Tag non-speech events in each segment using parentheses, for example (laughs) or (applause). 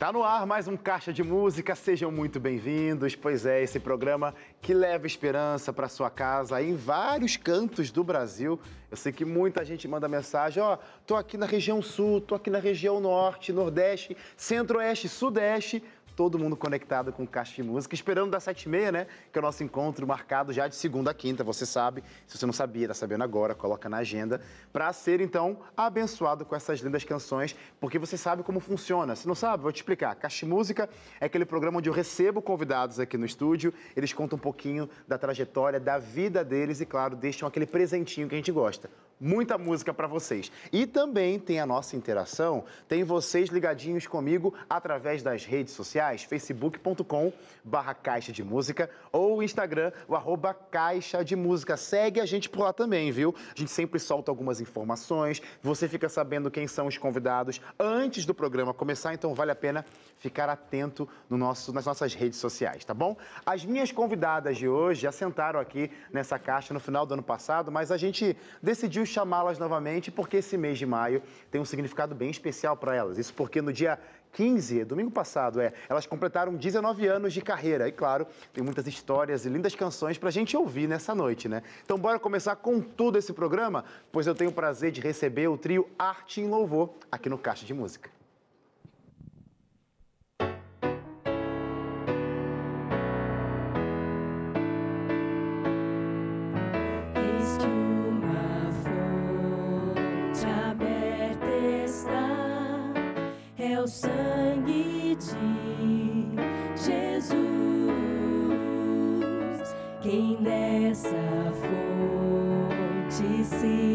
Tá no ar mais um Caixa de Música, sejam muito bem-vindos. Pois é, esse programa que leva esperança para sua casa em vários cantos do Brasil. Eu sei que muita gente manda mensagem, ó, oh, tô aqui na região sul, tô aqui na região norte, nordeste, centro-oeste, sudeste todo mundo conectado com Caixa de Música, esperando das sete e meia, né? Que é o nosso encontro marcado já de segunda a quinta, você sabe. Se você não sabia, está sabendo agora, coloca na agenda, para ser, então, abençoado com essas lindas canções, porque você sabe como funciona. Se não sabe, vou te explicar. Caixa de Música é aquele programa onde eu recebo convidados aqui no estúdio, eles contam um pouquinho da trajetória, da vida deles e, claro, deixam aquele presentinho que a gente gosta muita música para vocês. E também tem a nossa interação, tem vocês ligadinhos comigo através das redes sociais, facebook.com barra Caixa de Música ou Instagram, o arroba Caixa de Música. Segue a gente por lá também, viu? A gente sempre solta algumas informações, você fica sabendo quem são os convidados antes do programa começar, então vale a pena ficar atento no nosso, nas nossas redes sociais, tá bom? As minhas convidadas de hoje já sentaram aqui nessa caixa no final do ano passado, mas a gente decidiu chamá-las novamente porque esse mês de maio tem um significado bem especial para elas. Isso porque no dia 15, domingo passado, é, elas completaram 19 anos de carreira. E claro, tem muitas histórias e lindas canções para a gente ouvir nessa noite, né? Então bora começar com tudo esse programa, pois eu tenho o prazer de receber o trio Arte em Louvor aqui no Caixa de Música. É o sangue de Jesus. Quem dessa fonte se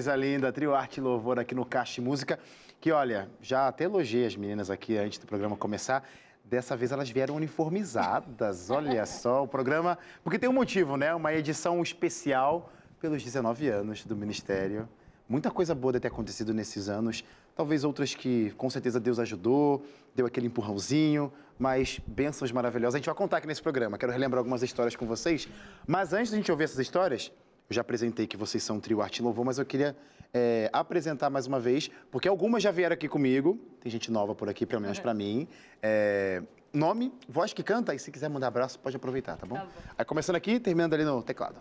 Coisa linda, Trio Arte e Louvor aqui no Caixa Música, que olha, já até elogiei as meninas aqui antes do programa começar. Dessa vez elas vieram uniformizadas, olha (laughs) só o programa, porque tem um motivo, né? Uma edição especial pelos 19 anos do Ministério. Muita coisa boa deve ter acontecido nesses anos, talvez outras que com certeza Deus ajudou, deu aquele empurrãozinho, mas bênçãos maravilhosas. A gente vai contar aqui nesse programa, quero relembrar algumas histórias com vocês, mas antes de a gente ouvir essas histórias, Eu já apresentei que vocês são um trio Arte e Louvor, mas eu queria é, apresentar mais uma vez, porque algumas já vieram aqui comigo. Tem gente nova por aqui, pelo menos para mim. É, nome, voz que canta, e se quiser mandar abraço, pode aproveitar, tá bom? Tá bom. Aí começando aqui, terminando ali no teclado.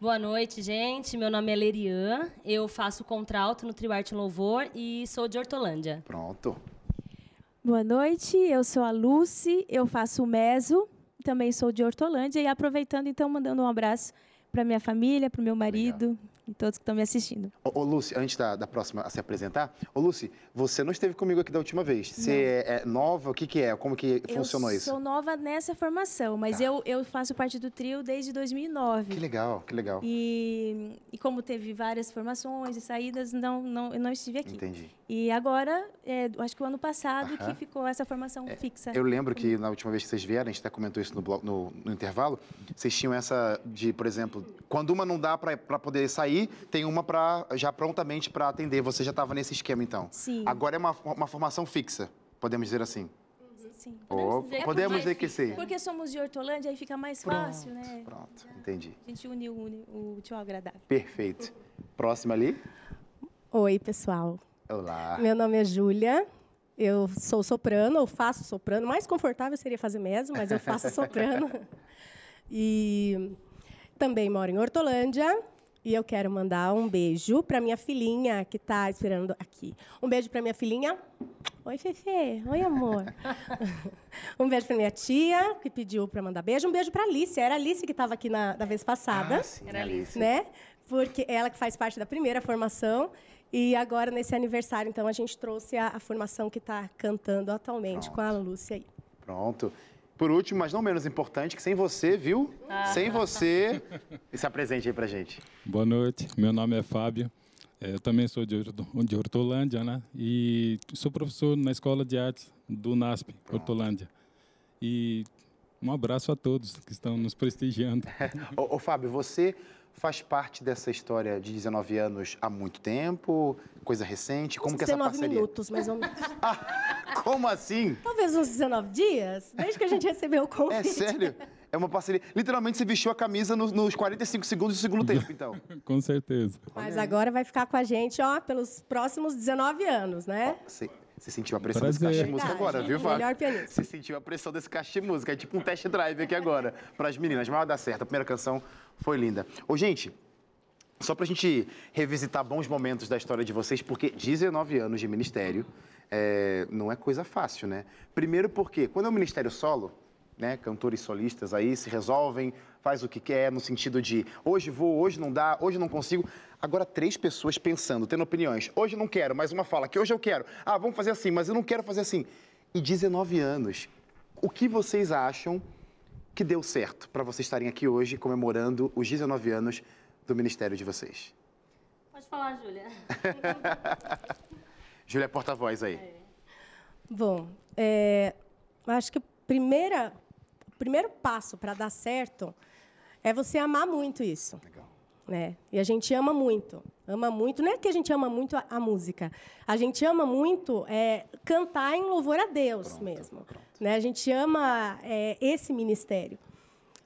Boa noite, gente. Meu nome é Lerian. Eu faço contralto no Trio Arte e Louvor e sou de Hortolândia. Pronto. Boa noite, eu sou a Lucy, eu faço o meso, também sou de Hortolândia e aproveitando então mandando um abraço para minha família, para o meu marido e todos que estão me assistindo. Ô, ô Lúcia, antes da, da próxima a se apresentar, ô Lúcia, você não esteve comigo aqui da última vez. Você é, é nova? O que, que é? Como que funcionou eu isso? sou nova nessa formação, mas Tá. eu, eu faço parte do trio desde 2009. Que legal, que legal. E, e como teve várias formações e saídas, não, não, eu não estive aqui. Entendi. E agora, é, acho que o ano passado Aham. É, que ficou essa formação fixa. Eu lembro que na última vez que vocês vieram, a gente até comentou isso no, no- no intervalo, vocês tinham essa de, por exemplo, quando uma não dá para poder sair, tem uma pra, já prontamente para atender. Você já estava nesse esquema, então? Sim. Agora é uma, uma formação fixa, podemos dizer assim. Sim. Ou dizer podemos é dizer que fixa. sim. Porque somos de Hortolândia, aí fica mais fácil, né? Pronto, entendi. A gente une o, une o útil ao agradável. Perfeito. Próxima ali. Oi, pessoal. Olá. Meu nome é Júlia. Eu sou soprano, ou faço soprano. Mais confortável seria fazer mesmo, mas eu faço (laughs) soprano. E também moro em Hortolândia. E eu quero mandar um beijo para minha filhinha que está esperando aqui. Um beijo para minha filhinha. Oi, Fefe. Oi, amor. (laughs) um beijo para minha tia, que pediu para mandar beijo. Um beijo para Alice. Era a Alice que estava aqui na, da vez passada Ah, sim, Era Alice. né? Porque ela que faz parte da primeira formação. E agora, nesse aniversário, então, a gente trouxe a, a formação que está cantando atualmente com a Lúcia aí. Pronto. Por último, mas não menos importante, que sem você, viu? Sem você. E se apresente aí pra gente. Boa noite, meu nome é Fábio. Eh, Eu também sou de, Horto- de Hortolândia, né? E sou professor na Escola de Artes do NASP, Hortolândia. E um abraço a todos que estão nos prestigiando. (laughs) Ô, ô, Fábio, você faz parte dessa história de 19 anos há muito tempo? Coisa recente? Como que é essa 19 parceria? minutos, mais ou menos. (laughs) Como assim? Talvez uns 19 dias, desde que a gente recebeu o (laughs) É convite. sério? É uma parceria. Literalmente você vestiu a camisa nos, nos 45 segundos do segundo tempo, então. (laughs) Com certeza. Mas agora vai ficar com a gente, ó, pelos próximos 19 anos, né? Você, você sentiu a pressão Prazer. desse caixa de música agora, viu, Fábio? Melhor pianista. Você sentiu a pressão desse caixa de música. É tipo um test drive aqui agora para as meninas. Mas vai dar certo. A primeira canção foi linda. Ô, gente, só pra gente revisitar bons momentos da história de vocês, porque 19 anos de ministério é, não é coisa fácil, né? Primeiro porque quando é um ministério solo, né, cantores solistas aí se resolvem, faz o que quer, no sentido de hoje vou, hoje não dá, hoje não consigo. Agora, três pessoas pensando, tendo opiniões. Hoje não quero, mas uma fala que hoje eu quero. Ah, vamos fazer assim, mas eu não quero fazer assim. E 19 anos. O que vocês acham que deu certo para vocês estarem aqui hoje comemorando os 19 anos do ministério de vocês? Pode falar, Júlia. (laughs) Júlia, porta-voz aí. Bom, é, eu acho que a primeira, primeiro passo para dar certo é você amar muito isso. Legal. né? E a gente ama muito, ama muito. Não é que a gente ama muito a, a música, a gente ama muito é, cantar em louvor a Deus mesmo. Né? A gente ama é, esse ministério.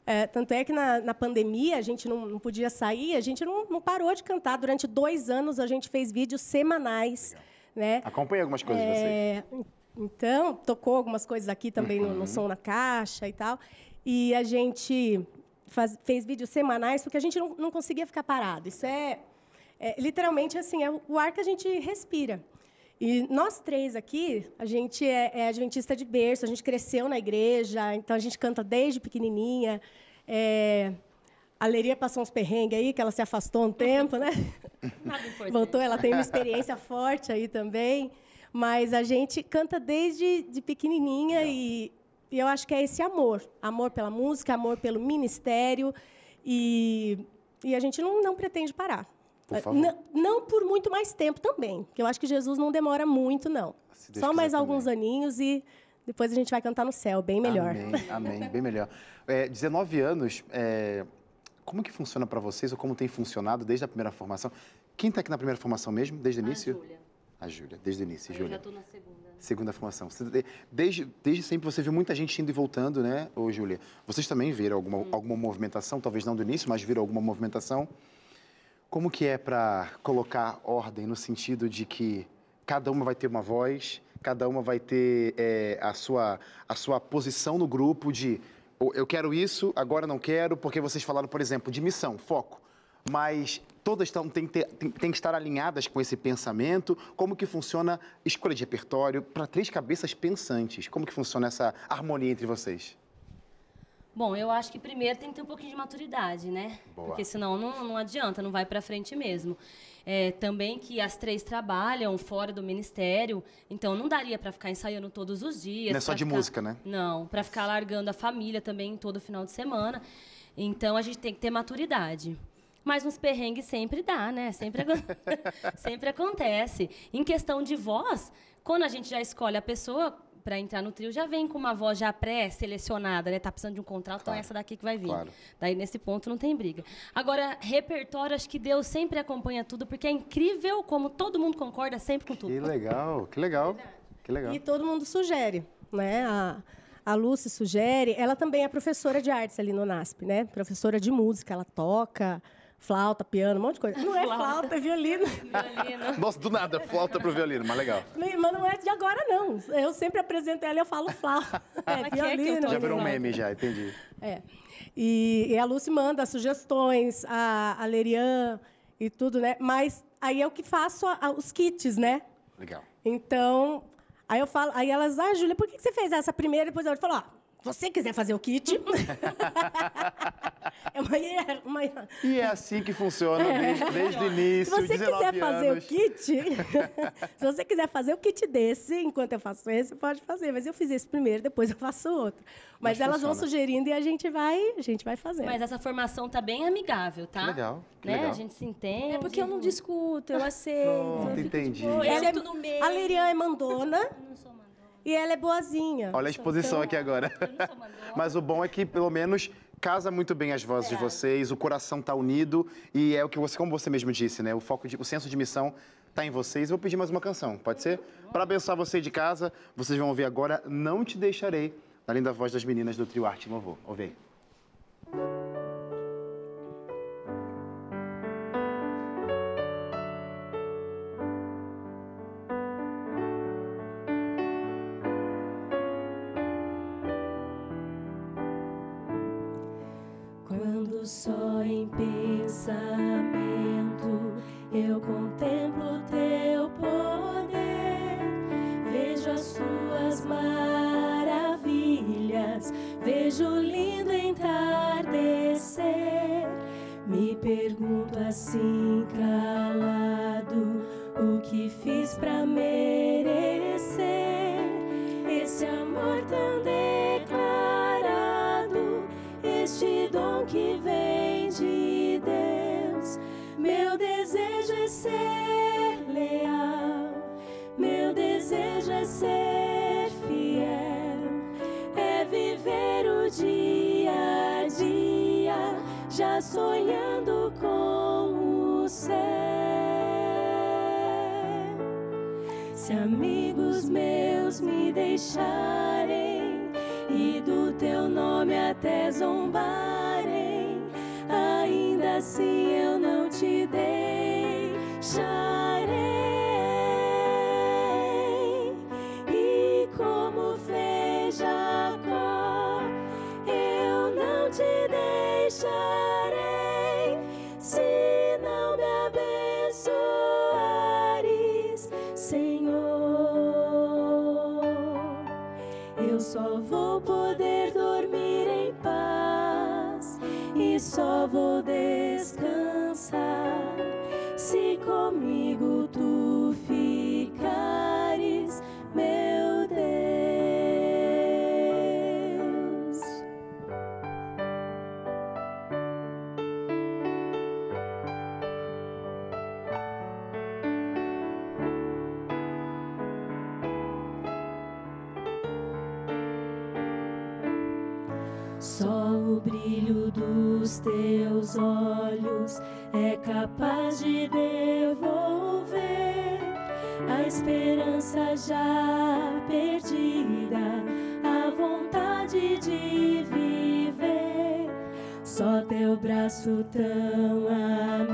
É, tanto é que na, na pandemia a gente não, não podia sair, a gente não, não parou de cantar. Durante dois anos a gente fez vídeos semanais. Né? Acompanhei algumas coisas de vocês. Então, tocou algumas coisas aqui também no, Uhum. no Som na Caixa e tal. E a gente faz- fez vídeos semanais porque a gente não, não conseguia ficar parado. Isso é, é, literalmente assim, é o ar que a gente respira. E nós três aqui, a gente é, é adventista de berço, a gente cresceu na igreja, então a gente canta desde pequenininha. É, a Leria passou uns perrengues aí, que ela se afastou um tempo, né? Nada. (laughs) Voltou, ela tem uma experiência forte aí também. Mas a gente canta desde de pequenininha e, e eu acho que é esse amor. Amor pela música, amor pelo ministério. E, e a gente não, não pretende parar. Por favor. Não, não por muito mais tempo também, porque eu acho que Jesus não demora muito, não. Deus Só mais alguns também. aninhos e depois a gente vai cantar no céu, bem melhor. Amém, amém, bem melhor. É, 19 anos, é, como que funciona para vocês ou como tem funcionado desde a primeira formação? Quem está aqui na primeira formação mesmo, desde o A início? Júlia. A Júlia, desde o início, Eu Júlia. já tô na segunda. Segunda formação. Desde, desde sempre você viu muita gente indo e voltando, né, ô Júlia? Vocês também viram alguma, alguma movimentação, talvez não do início, mas viram alguma movimentação? Como que é para colocar ordem no sentido de que cada uma vai ter uma voz, cada uma vai ter é, a, sua, a sua posição no grupo de "Ou eu quero isso, agora não quero, porque vocês falaram, por exemplo, de missão, foco. Mas todas tão, têm, que ter- têm- têm que estar alinhadas com esse pensamento. Como que funciona escolha de repertório para três cabeças pensantes? Como que funciona essa harmonia entre vocês? Bom, eu acho que primeiro tem que ter um pouquinho de maturidade, né? Boa. Porque senão não, não adianta, não vai para frente mesmo. É, também que as três trabalham fora do ministério, então não daria para ficar ensaiando todos os dias. Não é só de ficar- música, né? Não, para ficar largando a família também todo final de semana. Então a gente tem que ter maturidade. Mas uns perrengues sempre dá, né? Sempre, (laughs) sempre acontece. Em questão de voz, quando a gente já escolhe a pessoa para entrar no trio, já vem com uma voz já pré-selecionada, né? Tá precisando de um contrato, então é essa daqui que vai vir. claro. Daí nesse ponto não tem briga. Agora, repertório, acho que Deus sempre acompanha tudo, porque é incrível como todo mundo concorda sempre com tudo. Que legal, que legal. Que legal. E todo mundo sugere, né? A, a Lucy sugere. Ela também é professora de artes ali no NASP, né? Professora de música. Ela toca flauta, piano, um monte de coisa. Não é Flauta. flauta, é violino. Violino. Nossa, do nada, flauta pro violino, mas legal. Mas não é de agora, não. Eu sempre apresento ela e eu falo flauta. (laughs) É, Mas que é que violino. Já virou um meme, já, entendi. É. E, e a Lucy manda sugestões, a, a Lerian e tudo, né? Mas aí eu que faço a- a- os kits, né? Legal. Então, aí eu falo, aí elas, ah, Júlia, por que que você fez essa primeira? Depois eu falo, ó, você quiser fazer o kit. (laughs) é uma, uma, E é assim que funciona desde, desde o início, se você 19 quiser fazer anos. o kit, (laughs) se você quiser fazer o kit desse, enquanto eu faço esse, pode fazer. Mas eu fiz esse primeiro, depois eu faço outro. Mas, Mas elas vão funciona. sugerindo e a gente vai, a gente vai fazendo. Mas essa formação tá bem amigável, tá? Que legal, que né? legal. A gente se entende. É porque eu não discuto, eu aceito. Pronto, eu de entendi. Ela Eu é- tô no meio. a Lerian é mandona Eu não sou mandona. E ela é boazinha. Olha a exposição aqui agora. (laughs) Mas o bom é que, pelo menos, casa muito bem as vozes de vocês, o coração tá unido e é o que você, como você mesmo disse, né? O foco, de, o senso de missão tá em vocês. Eu vou pedir mais uma canção, pode ser? Para abençoar você de casa, vocês vão ouvir agora Não Te Deixarei, na linda voz das meninas do Trio Arte Louvor. Ouve aí. Só em pensamento. Eu contemplo teu poder, vejo as tuas maravilhas, vejo o lindo entardecer. Me pergunto assim calado o que fiz pra merecer ser leal, meu desejo é ser fiel, é viver o dia a dia, já sonhando com o céu. Se amigos meus me deixarem e do teu nome até zombarem, ainda assim eu não te deixarei. E como fez Jacó, eu não te deixarei. Se não me abençoares, Senhor, eu só vou poder dormir em paz e só vou se comigo tu ficares, meu Deus. Só o brilho dos teus olhos é capaz de devolver a esperança já perdida, a vontade de viver. Só teu braço tão amigo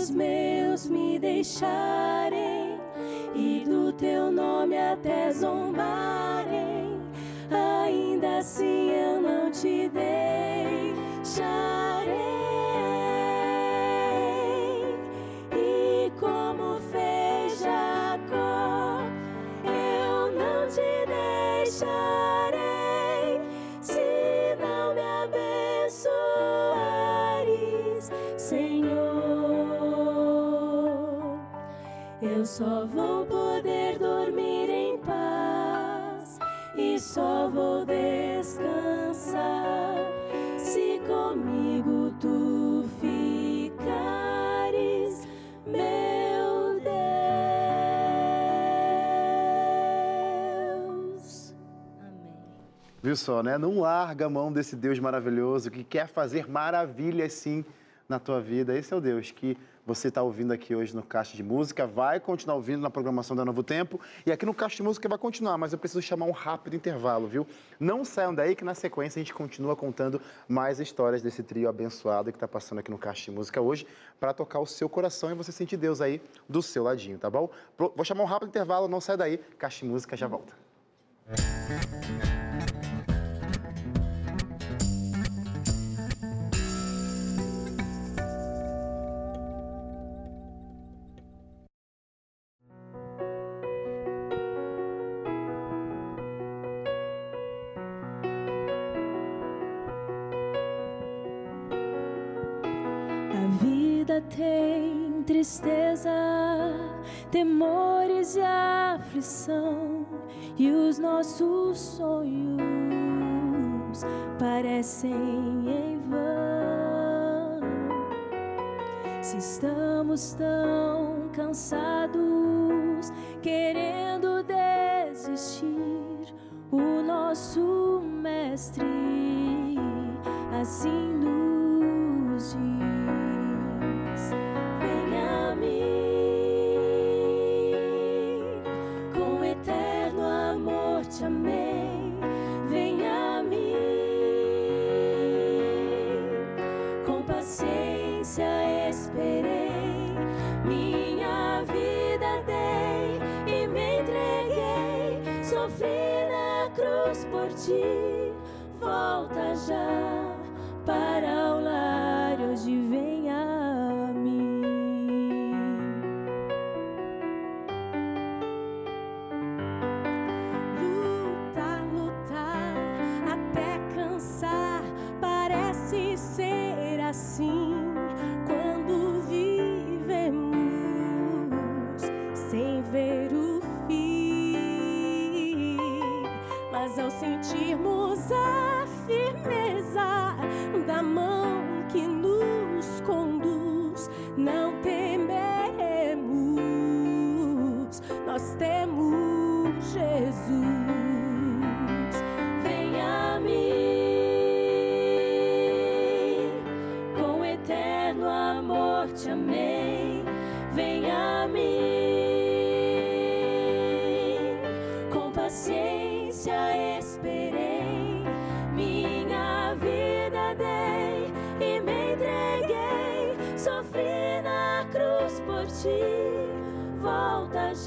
amigos meus me deixarem e do teu nome até zombarem, ainda assim eu não te deixarei. Só vou poder dormir em paz e só vou descansar se comigo tu ficares, meu Deus. Amém. Viu só, né? Não larga a mão desse Deus maravilhoso que quer fazer maravilhas sim na tua vida. Esse é o Deus que você está ouvindo aqui hoje no Caixa de Música, vai continuar ouvindo na programação da Novo Tempo e aqui no Caixa de Música vai continuar, mas eu preciso chamar um rápido intervalo, viu? Não saiam daí que na sequência a gente continua contando mais histórias desse trio abençoado que está passando aqui no Caixa de Música hoje para tocar o seu coração e você sentir Deus aí do seu ladinho, tá bom? Vou chamar um rápido intervalo, não sai daí, Caixa de Música já volta. A Se estamos tão cansados, querendo desistir, o nosso Mestre assim nos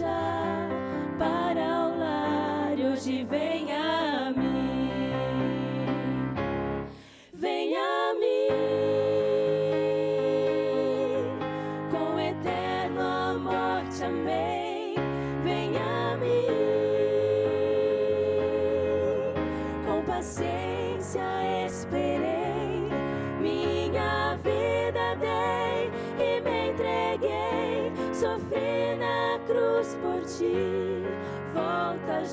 Volta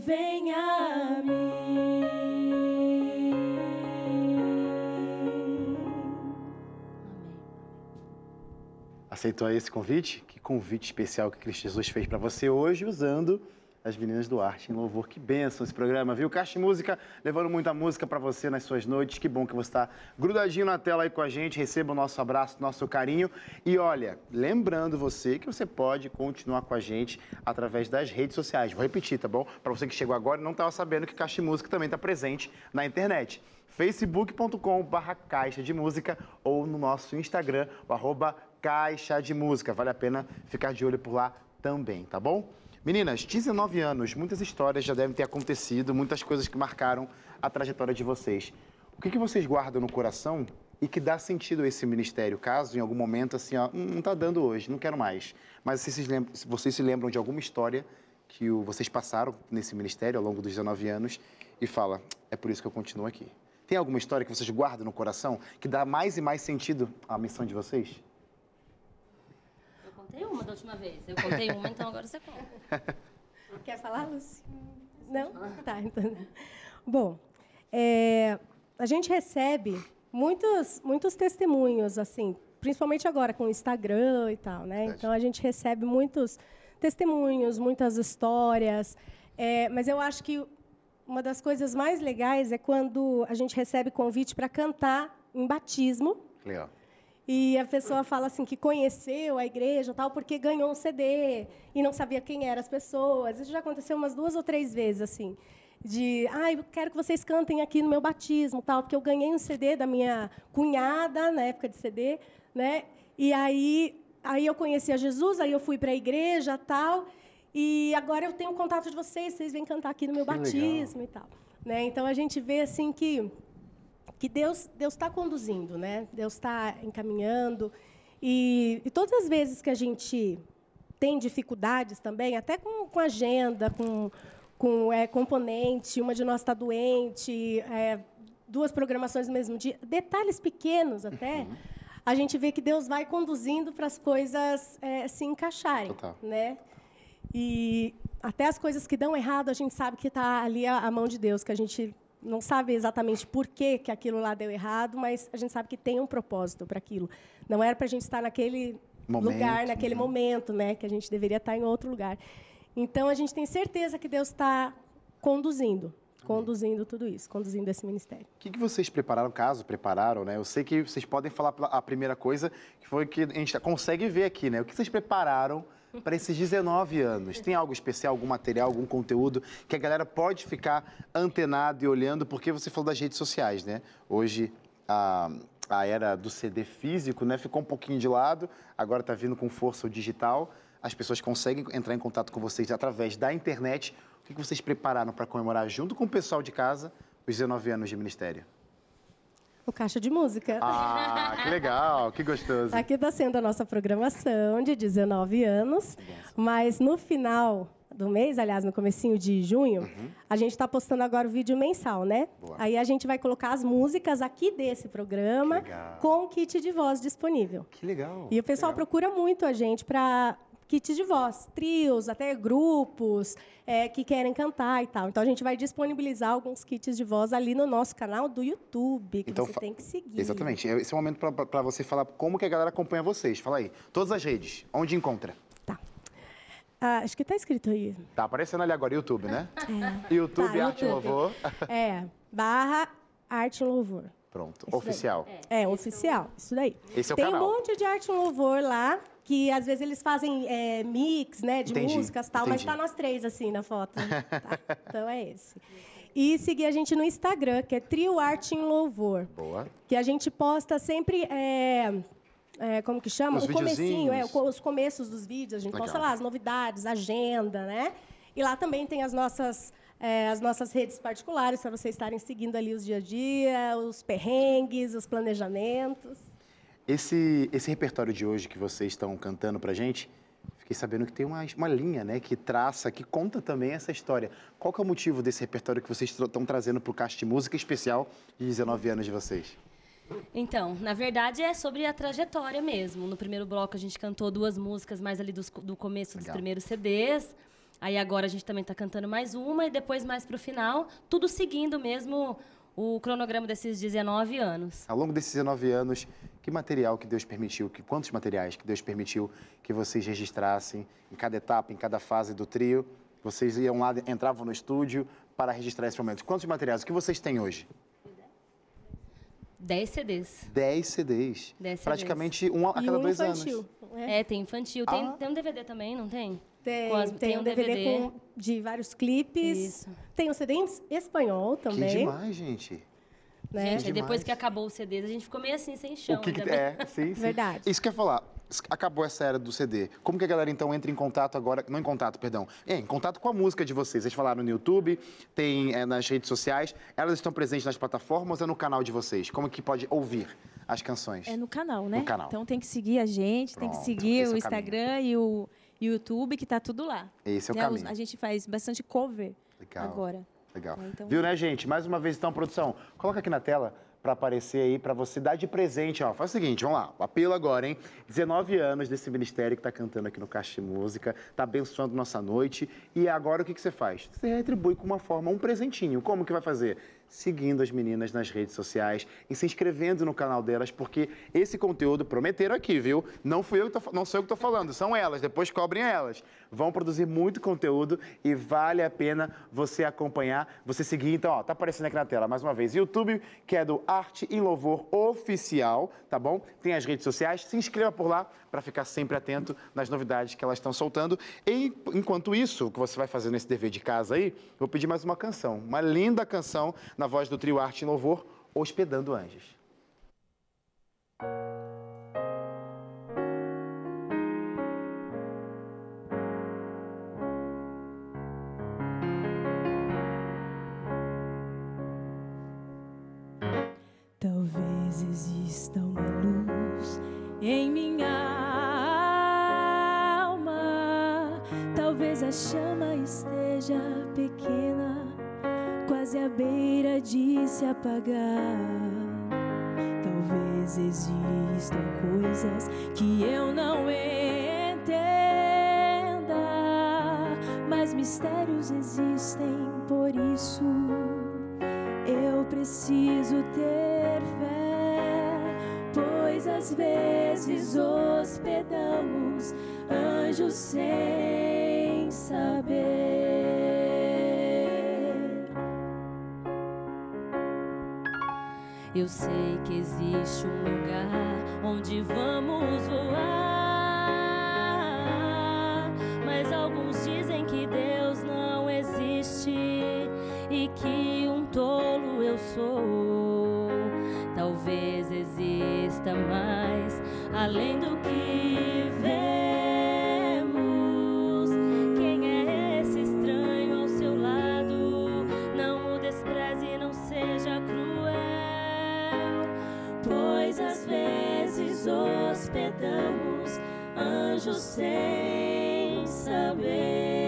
vem a mim. Aceitou esse convite? Que convite especial que Cristo Jesus fez para você hoje, usando as meninas do Arte em Louvor. Que bênção esse programa, viu? Caixa Música, levando muita música para você nas suas noites. Que bom que você está grudadinho na tela aí com a gente. Receba o nosso abraço, nosso carinho. E olha, lembrando você que você pode continuar com a gente através das redes sociais. Vou repetir, tá bom? Para você que chegou agora e não estava sabendo que Caixa Música também está presente na internet facebook.com.br Caixa de Música ou no nosso Instagram, o arroba Caixa de Música. Vale a pena ficar de olho por lá também, tá bom? Meninas, 19 anos, muitas histórias já devem ter acontecido, muitas coisas que marcaram a trajetória de vocês. O que, que vocês guardam no coração e que dá sentido a esse ministério? Caso em algum momento assim, ó, "Hum, não tá dando hoje, não quero mais. Mas vocês se lembram, vocês se lembram de alguma história que vocês passaram nesse ministério ao longo dos 19 anos e fala, é por isso que eu continuo aqui. Tem alguma história que vocês guardam no coração que dá mais e mais sentido à missão de vocês? Eu contei uma da última vez. Eu contei uma, então agora você conta. (laughs) Quer falar, Lucy? Não? Tá, então. Bom, é, a gente recebe muitos, muitos testemunhos, assim, principalmente agora com o Instagram e tal, né? Então a gente recebe muitos testemunhos, muitas histórias. é, mas eu acho que uma das coisas mais legais é quando a gente recebe convite para cantar em batismo. Legal. E a pessoa fala assim que conheceu a igreja tal porque ganhou um CD e não sabia quem eram as pessoas. Isso já aconteceu umas duas ou três vezes assim. De, ah, eu quero que vocês cantem aqui no meu batismo, tal, porque eu ganhei um CD da minha cunhada na época de CD, né? E aí, aí eu conheci a Jesus, aí eu fui para a igreja, tal, e agora eu tenho o contato de vocês, vocês vêm cantar aqui no meu Que legal. batismo e tal, né? Então a gente vê assim que que Deus Deus está conduzindo, né? Deus está encaminhando e, e todas as vezes que a gente tem dificuldades também, até com, com agenda, com com é, componente, uma de nós está doente, é, duas programações no mesmo dia, detalhes pequenos até, a gente vê que Deus vai conduzindo para as coisas é, se encaixarem, Total. né? E até as coisas que dão errado, a gente sabe que está ali a, a mão de Deus, que a gente não sabe exatamente por que, que aquilo lá deu errado, mas a gente sabe que tem um propósito para aquilo. Não era para a gente estar naquele Momento, lugar, naquele uhum. momento, né? Que a gente deveria estar em outro lugar. Então a gente tem certeza que Deus está conduzindo, conduzindo tudo isso, conduzindo esse ministério. O que, que vocês prepararam, caso prepararam, né? Eu sei que vocês podem falar a primeira coisa, que foi que a gente consegue ver aqui, né? O que vocês prepararam para esses 19 anos? Tem algo especial, algum material, algum conteúdo que a galera pode ficar antenado e olhando? Porque você falou das redes sociais, né? Hoje a, a era do CD físico, né? Ficou um pouquinho de lado, agora está vindo com força o digital. As pessoas conseguem entrar em contato com vocês através da internet. O que vocês prepararam para comemorar junto com o pessoal de casa os 19 anos de ministério? O Caixa de Música. Ah, que legal, que gostoso. Aqui está sendo a nossa programação de 19 anos, mas no final do mês, aliás, no comecinho de junho, a gente está postando agora o vídeo mensal, né? Uhum. Boa. Aí a gente vai colocar as músicas aqui desse programa com o kit de voz disponível. Que legal. E o pessoal legal. procura muito a gente para kits de voz, trios, até grupos é, que querem cantar e tal. Então a gente vai disponibilizar alguns kits de voz ali no nosso canal do YouTube, que Então você tem que seguir. Exatamente. Esse é o momento para você falar como que a galera acompanha vocês. Fala aí. Todas as redes. Onde encontra? Tá. Ah, acho que está escrito aí. Tá aparecendo ali agora, YouTube, né? (laughs) (laughs) YouTube Tá, Arte YouTube. Louvor. (laughs) É, barra arte louvor. Pronto. Isso daí. Oficial. É, oficial, isso daí. Esse é o Tem canal. um monte de arte e louvor lá, que às vezes eles fazem é, mix, né, de Entendi, músicas tal, mas entendi. tá nós três, assim, na foto. (laughs) Tá, Então é esse. E seguir a gente no Instagram, que é Trio Arte em Louvor. Boa. Que a gente posta sempre. é, é, como que chama? Os o comecinho, é, os começos dos vídeos. A gente Legal. posta lá as novidades, agenda, né? E lá também tem as nossas, as nossas redes particulares para vocês estarem seguindo ali os dia a dia, os perrengues, os planejamentos. Esse, esse repertório de hoje que vocês estão cantando pra gente, fiquei sabendo que tem uma, uma linha, né, que traça, que conta também essa história. Qual que é o motivo desse repertório que vocês estão trazendo para o Caixa de Música especial de 19 anos de vocês? Então, na verdade é sobre a trajetória mesmo. No primeiro bloco a gente cantou duas músicas mais ali dos, do começo dos Legal. primeiros CDs. Aí agora a gente também está cantando mais uma e depois mais para o final, tudo seguindo mesmo o cronograma desses 19 anos. Ao longo desses 19 anos, que material que Deus permitiu, que quantos materiais que Deus permitiu que vocês registrassem em cada etapa, em cada fase do trio? Vocês iam lá, entravam no estúdio para registrar esse momento. Quantos materiais? O que vocês têm hoje? 10 CDs. 10 CDs. 10 CDs. Praticamente um a e cada um dois infantil. anos. né? É, tem infantil. Tem, Ah. tem um DVD também, não tem? Tem, as- tem, tem um DVD, DVD. com, de vários clipes. Isso. Tem um CD em espanhol Que também. demais, gente. Né? Gente, demais. depois que acabou os CDs, a gente ficou meio assim, sem chão. o que, que bem. é? Sim, sim. Verdade. Isso que ia falar. Acabou essa era do CD. Como que a galera então entra em contato agora? Não em contato, perdão. É, em contato com a música de vocês. Vocês falaram no YouTube, tem é, nas redes sociais. Elas estão presentes nas plataformas ou é no canal de vocês? Como que pode ouvir as canções? É no canal, né? No canal. Então tem que seguir a gente, tem que Pronto, seguir é o o caminho. Instagram e o YouTube, que tá tudo lá. Esse é o Né? Caminho. A gente faz bastante cover Legal. agora. Legal. É, então- Viu, né, gente? Mais uma vez, então, produção, coloca aqui na tela para aparecer aí, para você dar de presente, ó. Faz o seguinte, vamos lá, o apelo agora, hein? 19 anos desse ministério que tá cantando aqui no Caixa de Música, tá abençoando nossa noite. E agora o que, que você faz? Você retribui com uma forma, um presentinho. Como que vai fazer? Seguindo as meninas nas redes sociais e se inscrevendo no canal delas, porque esse conteúdo prometeram aqui, viu? Não fui eu que tô, não sou eu que tô falando, são elas, depois cobrem elas. Vão produzir muito conteúdo e vale a pena você acompanhar, você seguir. Então, ó, tá aparecendo aqui na tela mais uma vez. YouTube, que é do Arte em Louvor Oficial, tá bom? Tem as redes sociais, se inscreva por lá para ficar sempre atento nas novidades que elas estão soltando. E enquanto isso, o que você vai fazer nesse dever de casa aí, vou pedir mais uma canção, uma linda canção na voz do trio Arte em Louvor, Hospedando Anjos. Eu sei que existe um lugar onde vamos voar, sem saber.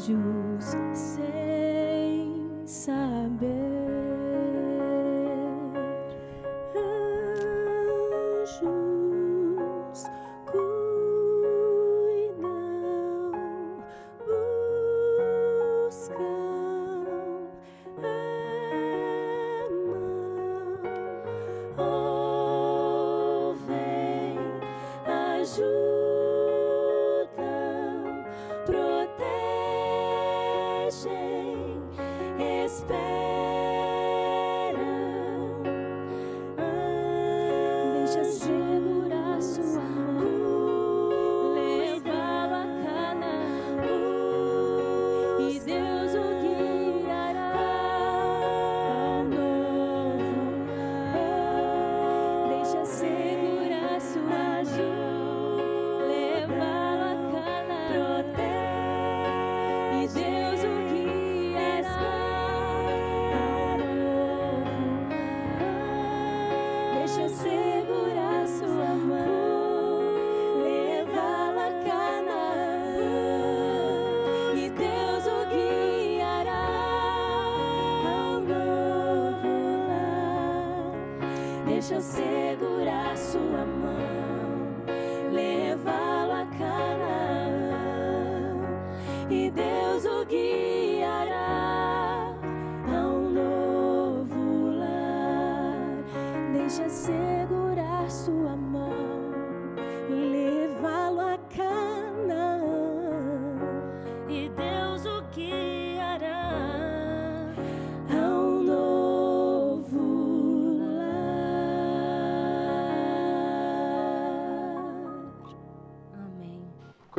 Anjos sem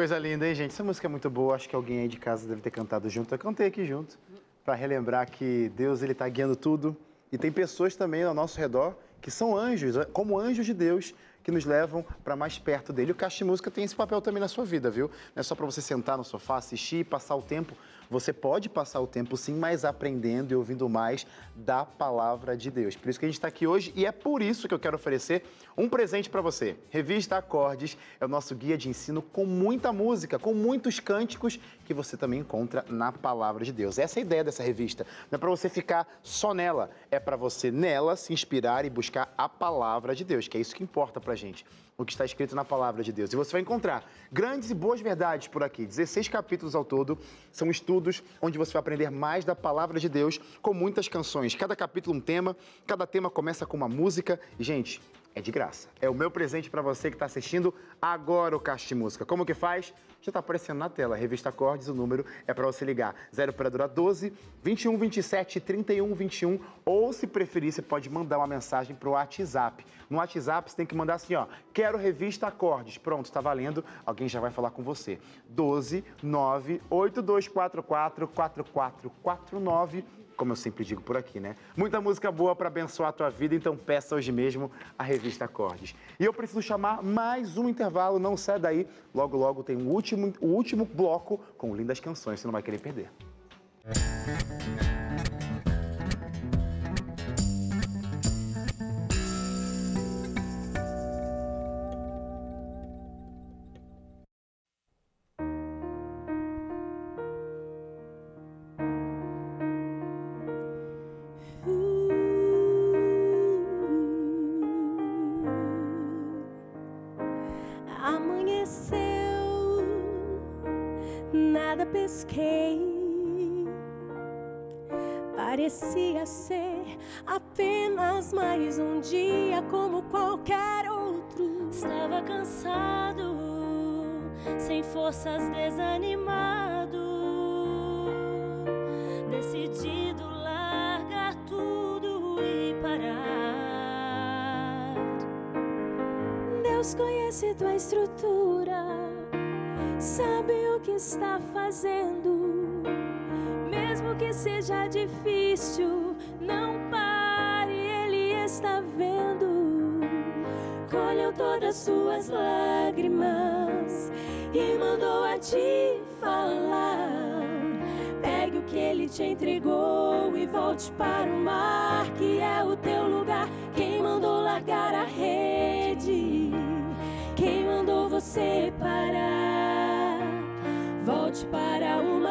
Coisa linda, hein, gente? Essa música é muito boa. Acho que alguém aí de casa deve ter cantado junto. Eu cantei aqui junto, para relembrar que Deus ele está guiando tudo. E tem pessoas também ao nosso redor que são anjos, como anjos de Deus, que nos levam para mais perto dele. O Caixa de Música tem esse papel também na sua vida, viu? Não é só para você sentar no sofá, assistir e passar o tempo. Você pode passar o tempo sim, mas aprendendo e ouvindo mais da palavra de Deus. Por isso que a gente está aqui hoje e é por isso que eu quero oferecer um presente para você. Revista Acordes é o nosso guia de ensino com muita música, com muitos cânticos que você também encontra na palavra de Deus. Essa é a ideia dessa revista. Não é para você ficar só nela, é para você nela se inspirar e buscar a palavra de Deus, que é isso que importa para gente o que está escrito na palavra de Deus. E você vai encontrar grandes e boas verdades por aqui. 16 capítulos ao todo. São estudos onde você vai aprender mais da palavra de Deus com muitas canções. Cada capítulo um tema, cada tema começa com uma música. E, gente, é de graça. É o meu presente para você que está assistindo agora o de Música. Como que faz? Já está aparecendo na tela. Revista Acordes, o número é para você ligar. 0 operadora 12 21 27 31 21 ou se preferir, você pode mandar uma mensagem para o WhatsApp. No WhatsApp você tem que mandar assim, ó, quero revista Acordes. Pronto, está valendo. Alguém já vai falar com você. 12 9 8244 4449 como eu sempre digo por aqui, né? Muita música boa para abençoar a tua vida, então peça hoje mesmo a revista Acordes. E eu preciso chamar mais um intervalo, não sai daí. Logo, logo tem o último, o último bloco com lindas canções, você não vai querer perder. Amanheceu, Parecia ser apenas mais um dia como qualquer outro. Estava cansado, sem forças, desanimado. Decidido largar tudo e parar. Deus conhece tua estrutura, sabe o que está fazendo. Seja difícil, não pare, Ele está vendo. Colheu todas suas lágrimas e mandou a te falar. Pegue o que Ele te entregou e volte para o mar, que é o teu lugar. Quem mandou largar a rede? Quem mandou você parar? Volte para o mar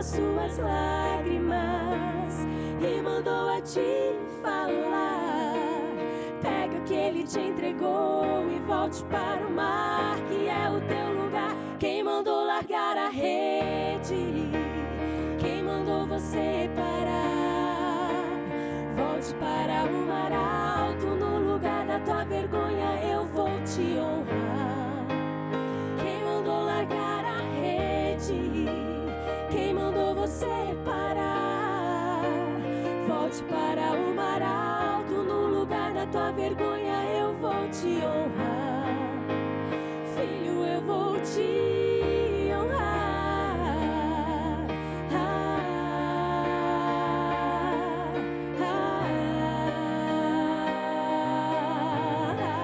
Todas suas lágrimas e mandou a te falar. Pega o que Ele te entregou e volte para o mar, que é o teu lugar. Quem mandou largar a rede? Quem mandou você parar? Volte para o mar alto, no lugar da tua vergonha eu vou te honrar. Mandou você parar? Volte para o mar alto, no lugar da tua vergonha eu vou te honrar. Filho, eu vou te honrar. Ah, ah, ah.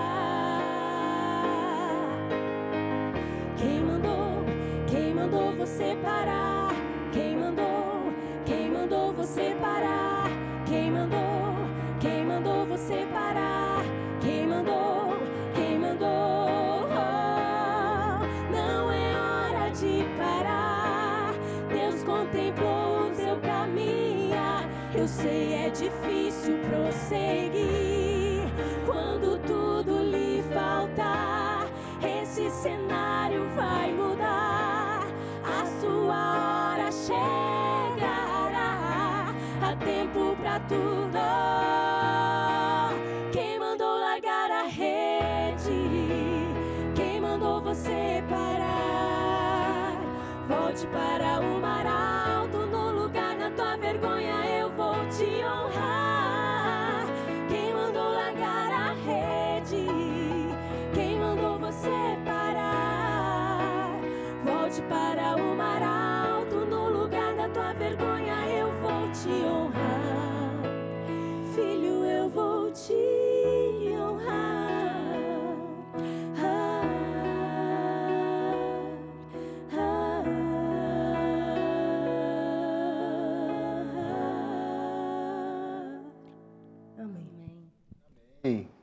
Quem mandou? Quem mandou você parar? Quem mandou? Quem mandou você parar? Quem mandou? Quem mandou você parar? Quem mandou? Quem mandou? Não é hora de parar. Deus contemplou o seu caminhar. Eu sei é difícil prosseguir tudo. Quem mandou largar a rede? Quem mandou você parar? Volte para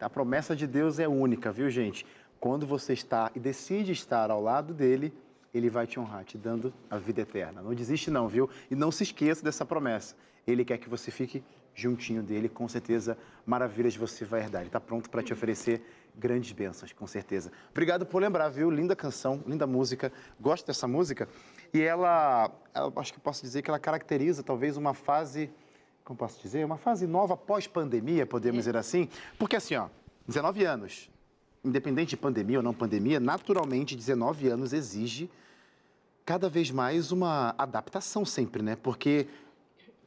A promessa de Deus é única, viu, gente? Quando você está e decide estar ao lado dele, ele vai te honrar, te dando a vida eterna. Não desiste não, viu? E não se esqueça dessa promessa. Ele quer que você fique juntinho dele, com certeza maravilhas você vai herdar. Ele está pronto para te oferecer grandes bênçãos, com certeza. Obrigado por lembrar, viu? Linda canção, linda música. Gosto dessa música. E ela, acho que posso dizer que ela caracteriza talvez uma fase como posso dizer, uma fase nova pós-pandemia, podemos dizer assim. Porque assim, ó, 19 anos, independente de pandemia ou não pandemia, naturalmente 19 anos exige cada vez mais uma adaptação sempre, né? Porque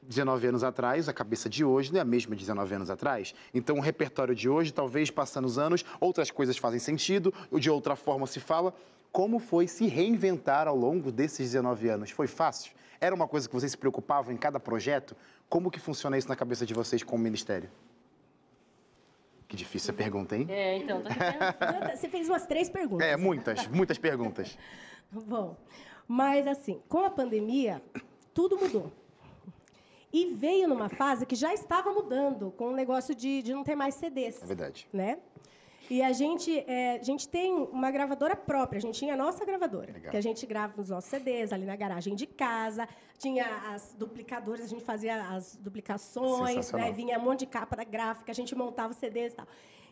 19 anos atrás, a cabeça de hoje não é a mesma de 19 anos atrás. Então, o repertório de hoje, talvez passando os anos, outras coisas fazem sentido, ou de outra forma se fala. Como foi se reinventar ao longo desses 19 anos? Foi fácil? Era uma coisa que vocês se preocupavam em cada projeto? Como que funciona isso na cabeça de vocês como ministério? Que difícil a pergunta, hein? É, então. Você fez umas três perguntas. É, muitas, muitas perguntas. (laughs) Bom, mas assim, com a pandemia, tudo mudou. E veio numa fase que já estava mudando, com o negócio de, de não ter mais CDs. É verdade. Né? E a gente, é, a gente tem uma gravadora própria, a gente tinha a nossa gravadora, Legal. que a gente grava os nossos CDs ali na garagem de casa, tinha as duplicadoras, a gente fazia as duplicações, né? vinha um monte de capa da gráfica, a gente montava os CDs e tal.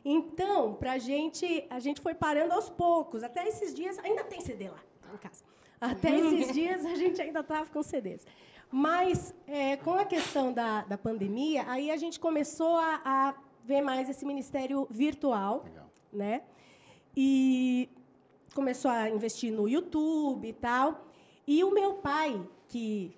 Então, pra gente, a gente foi parando aos poucos, até esses dias, ainda tem CD lá em casa. Até (laughs) esses dias a gente ainda estava com CDs. Mas, é, com a questão da, da pandemia, aí a gente começou a, a ver mais esse ministério virtual Legal. Né? E começou a investir no YouTube e tal. E o meu pai, que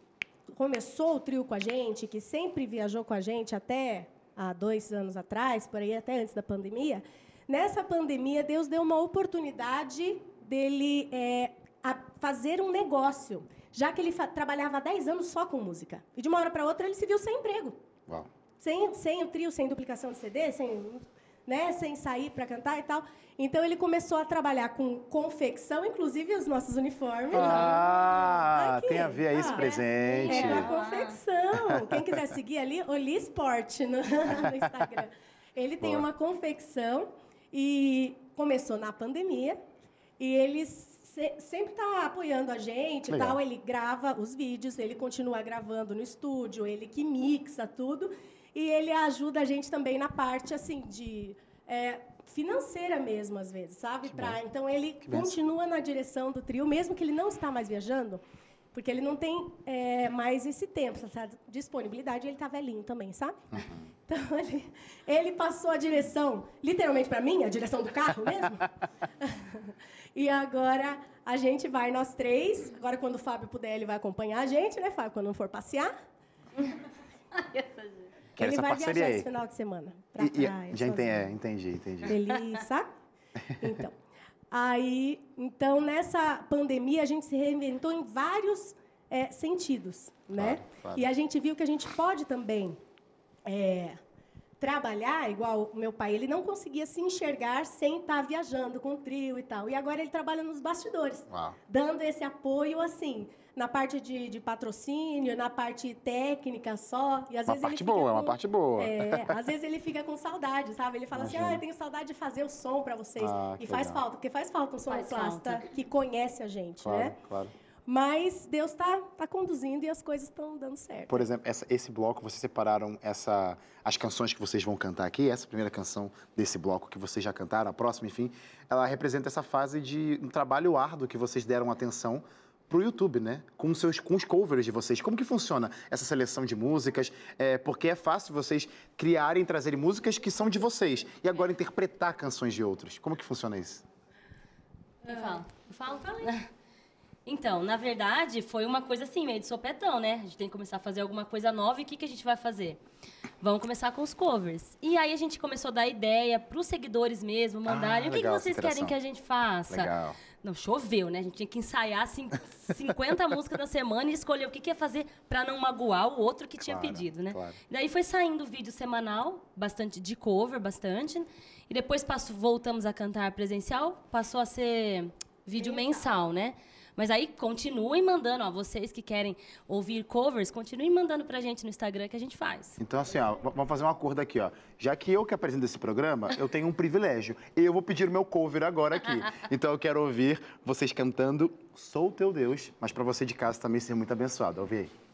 começou o trio com a gente, que sempre viajou com a gente até há dois anos atrás, por aí até antes da pandemia, nessa pandemia Deus deu uma oportunidade dele é, a fazer um negócio, já que ele trabalhava há 10 anos só com música. E de uma hora para outra ele se viu sem emprego Uau. sem, sem o trio, sem duplicação de CD, sem, né, sem sair para cantar e tal. Então ele começou a trabalhar com confecção, inclusive os nossos uniformes. Ah, Aqui. tem a ver aí esse Ah, presente. É a confecção. Quem quiser seguir ali, Oli Sport no, (laughs) no Instagram. Ele tem Boa. uma confecção e começou na pandemia. E ele se- sempre está apoiando a gente Legal. tal. Ele grava os vídeos, ele continua gravando no estúdio, ele que mixa tudo. E ele ajuda a gente também na parte assim de é, financeira mesmo, às vezes, sabe? Pra, então ele benção. continua na direção do trio, mesmo que ele não está mais viajando, porque ele não tem é, mais esse tempo, essa disponibilidade, ele está velhinho também, sabe? Então (laughs) ele, ele passou a direção, literalmente para mim, a direção do carro mesmo. (laughs) e agora a gente vai, nós três. Agora, quando o Fábio puder, ele vai acompanhar a gente, né, Fábio? Quando não for passear. (laughs) Quero ele essa vai parceria viajar aí. esse final de semana. Pra E- e- praia, já entendi, é, entendi, entendi. Delícia. (laughs) Então, aí, então nessa pandemia a gente se reinventou em vários é, sentidos, né? Claro, claro. E a gente viu que a gente pode também é, trabalhar igual o meu pai. Ele não conseguia se enxergar sem estar viajando com o trio e tal. E agora ele trabalha nos bastidores Uau. dando esse apoio assim na parte de, de patrocínio, na parte técnica só. E às Uma vezes parte ele fica boa, uma com- parte boa. É, às vezes ele fica com saudade, sabe? Ele fala assim: Imagino. "Ah, eu tenho saudade de fazer o som para vocês". Ah, e faz legal. falta, porque faz falta um Faz sonoplasta falta. que conhece a gente, Claro, né? claro. Mas Deus tá tá conduzindo e as coisas estão dando certo. Por exemplo, essa- esse bloco, vocês separaram essa, as canções que vocês vão cantar aqui, essa primeira canção desse bloco que vocês já cantaram, a próxima, enfim, ela representa essa fase de um trabalho árduo que vocês deram atenção pro YouTube, né? Com, os seus, com os covers de vocês. Como que funciona essa seleção de músicas? É, porque é fácil vocês criarem e trazerem músicas que são de vocês e agora interpretar canções de outros. Como que funciona isso? Eu falo. Eu falo? Então, na verdade, foi uma coisa assim, meio de sopetão, né? A gente tem que começar a fazer alguma coisa nova e o que, que a gente vai fazer? Vamos começar com os covers. E aí a gente começou a dar ideia para os seguidores mesmo, mandarem. o que, que legal essa vocês querem que a gente faça? Legal. Não, choveu, né? A gente tinha que ensaiar cin- (laughs) 50 músicas na semana e escolher o que, que ia fazer para não magoar o outro que tinha Claro, pedido, né? claro. Daí foi saindo vídeo semanal, bastante de cover, bastante. E depois passou, voltamos a cantar presencial, passou a ser vídeo mensal, né? Mas aí continuem mandando, ó, vocês que querem ouvir covers, continuem mandando pra gente no Instagram que a gente faz. Então, assim, ó, vamos fazer um acordo aqui, ó. Já que eu que apresento esse programa, eu tenho um privilégio. Eu vou pedir o meu cover agora aqui. (laughs) Então, eu quero ouvir vocês cantando Sou Teu Deus, mas para você de casa também ser muito abençoado. Ouve aí.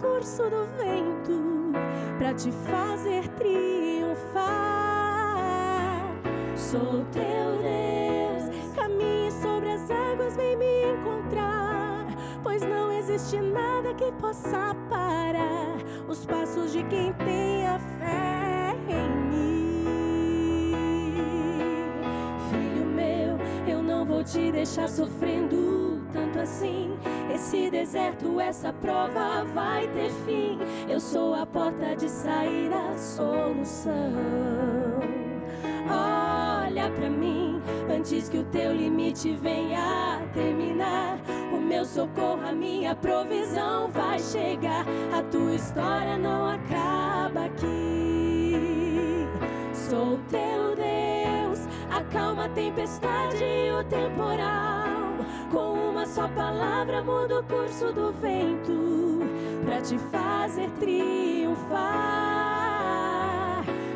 Curso do vento pra te fazer triunfar. Sou teu Deus, caminhe sobre as águas, vem me encontrar. Pois não existe nada que possa parar os passos de quem tem a fé em mim. Filho meu, eu não vou te deixar sofrendo assim. Esse deserto, essa prova vai ter fim. Eu sou a porta de sair, a solução. Olha pra mim, antes que o teu limite venha terminar. O meu socorro, a minha provisão vai chegar. A tua história não acaba aqui. Sou teu Deus, acalma a tempestade e o temporal. Com uma só palavra muda o curso do vento para te fazer triunfar.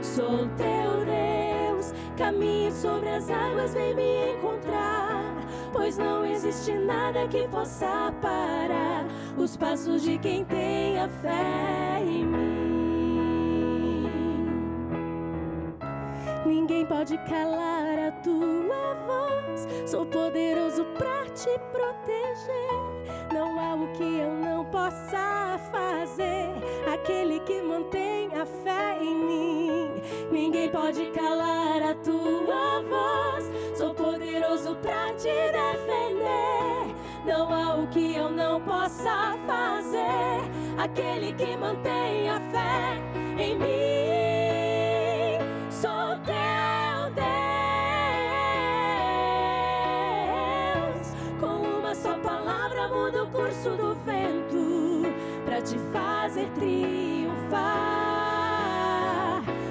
Sou teu Deus, caminhe sobre as águas, vem me encontrar. Pois não existe nada que possa parar os passos de quem tem a fé em mim. Ninguém pode calar a tua voz. Sou poderoso pra te proteger. Não há o que eu não possa fazer. Aquele que mantém a fé em mim. Ninguém pode calar a tua voz. Sou poderoso pra te defender. Não há o que eu não possa fazer. Aquele que mantém a fé em mim. Te fazer triunfar.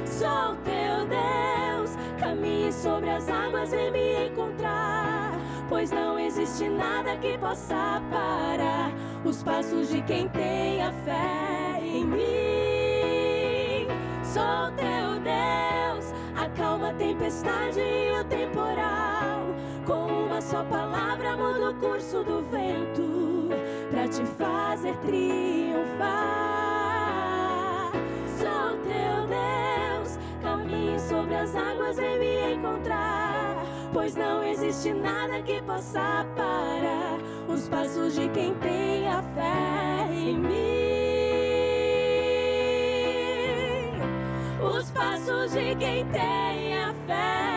Sou teu Deus. Caminhe sobre as águas e me encontrar. Pois não existe nada que possa parar os passos de quem tem a fé em mim. Sou teu Deus, acalma a tempestade e o temporal. Com uma só palavra muda o curso do vento para te fazer triunfar. Sou teu Deus, caminhe sobre as águas e me encontrar. Pois não existe nada que possa parar os passos de quem tem a fé em mim. Os passos de quem tem a fé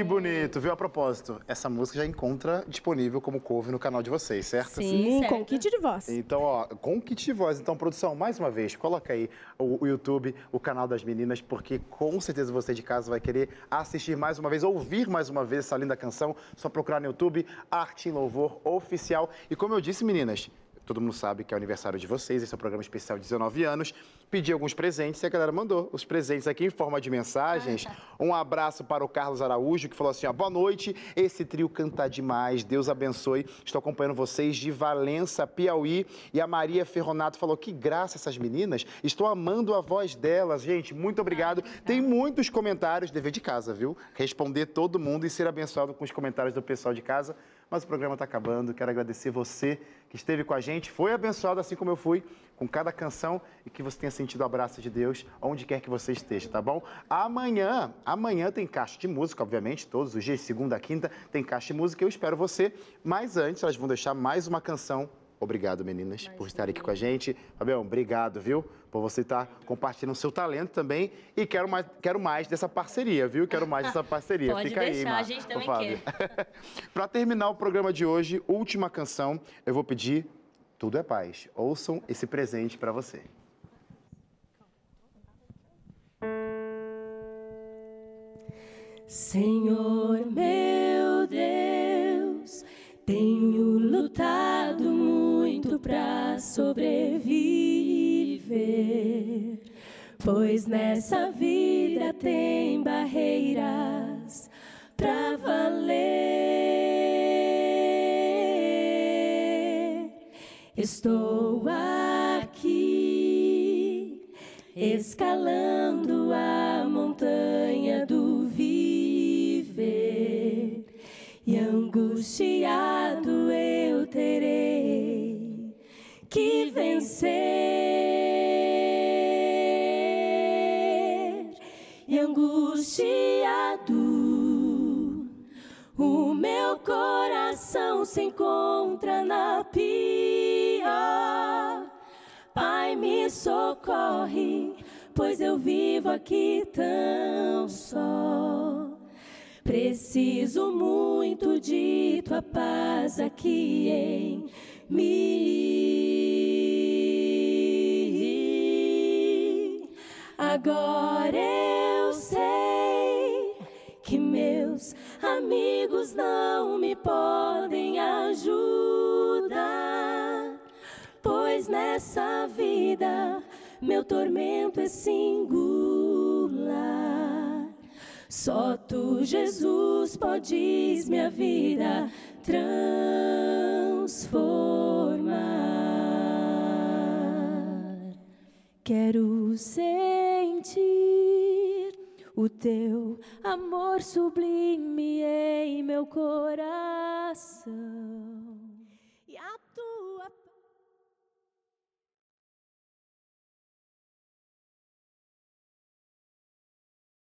Que bonito, viu? A propósito, essa música já encontra disponível como cover no canal de vocês, certo? Sim, Sim, certo. com kit de voz. Então, ó, com kit de voz. Então, produção, mais uma vez, coloca aí o, o YouTube, o canal das meninas, porque com certeza você de casa vai querer assistir mais uma vez, ouvir mais uma vez essa linda canção. Só procurar no YouTube, Arte em Louvor Oficial. E como eu disse, meninas, todo mundo sabe que é o aniversário de vocês, esse é o programa especial de 19 anos. Pedi alguns presentes e a galera mandou os presentes aqui em forma de mensagens. Um abraço para o Carlos Araújo, que falou assim: ó, boa noite, esse trio canta demais, Deus abençoe. Estou acompanhando vocês de Valença, Piauí. E a Maria Ferronato falou: que graça essas meninas, estou amando a voz delas. Gente, muito obrigado. Tem muitos comentários, dever de casa, viu? Responder todo mundo e ser abençoado com os comentários do pessoal de casa. Mas o programa está acabando. Quero agradecer você que esteve com a gente, foi abençoado assim como eu fui, com cada canção e que você tenha sentido o abraço de Deus onde quer que você esteja, tá bom? Amanhã, amanhã tem caixa de música, obviamente, todos os dias, segunda a quinta, tem caixa de música. Eu espero você. Mas antes, elas vão deixar mais uma canção. Obrigado, meninas, por estarem aqui com a gente. Fabião, obrigado, viu? Por você estar compartilhando o seu talento também. E quero mais, quero mais dessa parceria, viu? Quero mais dessa (laughs) parceria. Pode Fica aí, deixar, Mar- a gente também Fábio. (laughs) Para terminar o programa de hoje, última canção, eu vou pedir Tudo é Paz. Ouçam esse presente para você. Senhor meu Deus, tenho lutado muito pra sobreviver, pois nessa vida tem barreiras pra valer. Estou aqui escalando a montanha do angustiado eu terei que vencer. E angustiado o meu coração se encontra na pia Pai me socorre pois eu vivo aqui tão só. Preciso muito de tua paz aqui em mim. Agora eu sei que meus amigos não me podem ajudar, pois nessa vida meu tormento é singular. Só tu, Jesus, podes minha vida transformar. Quero sentir o teu amor sublime em meu coração.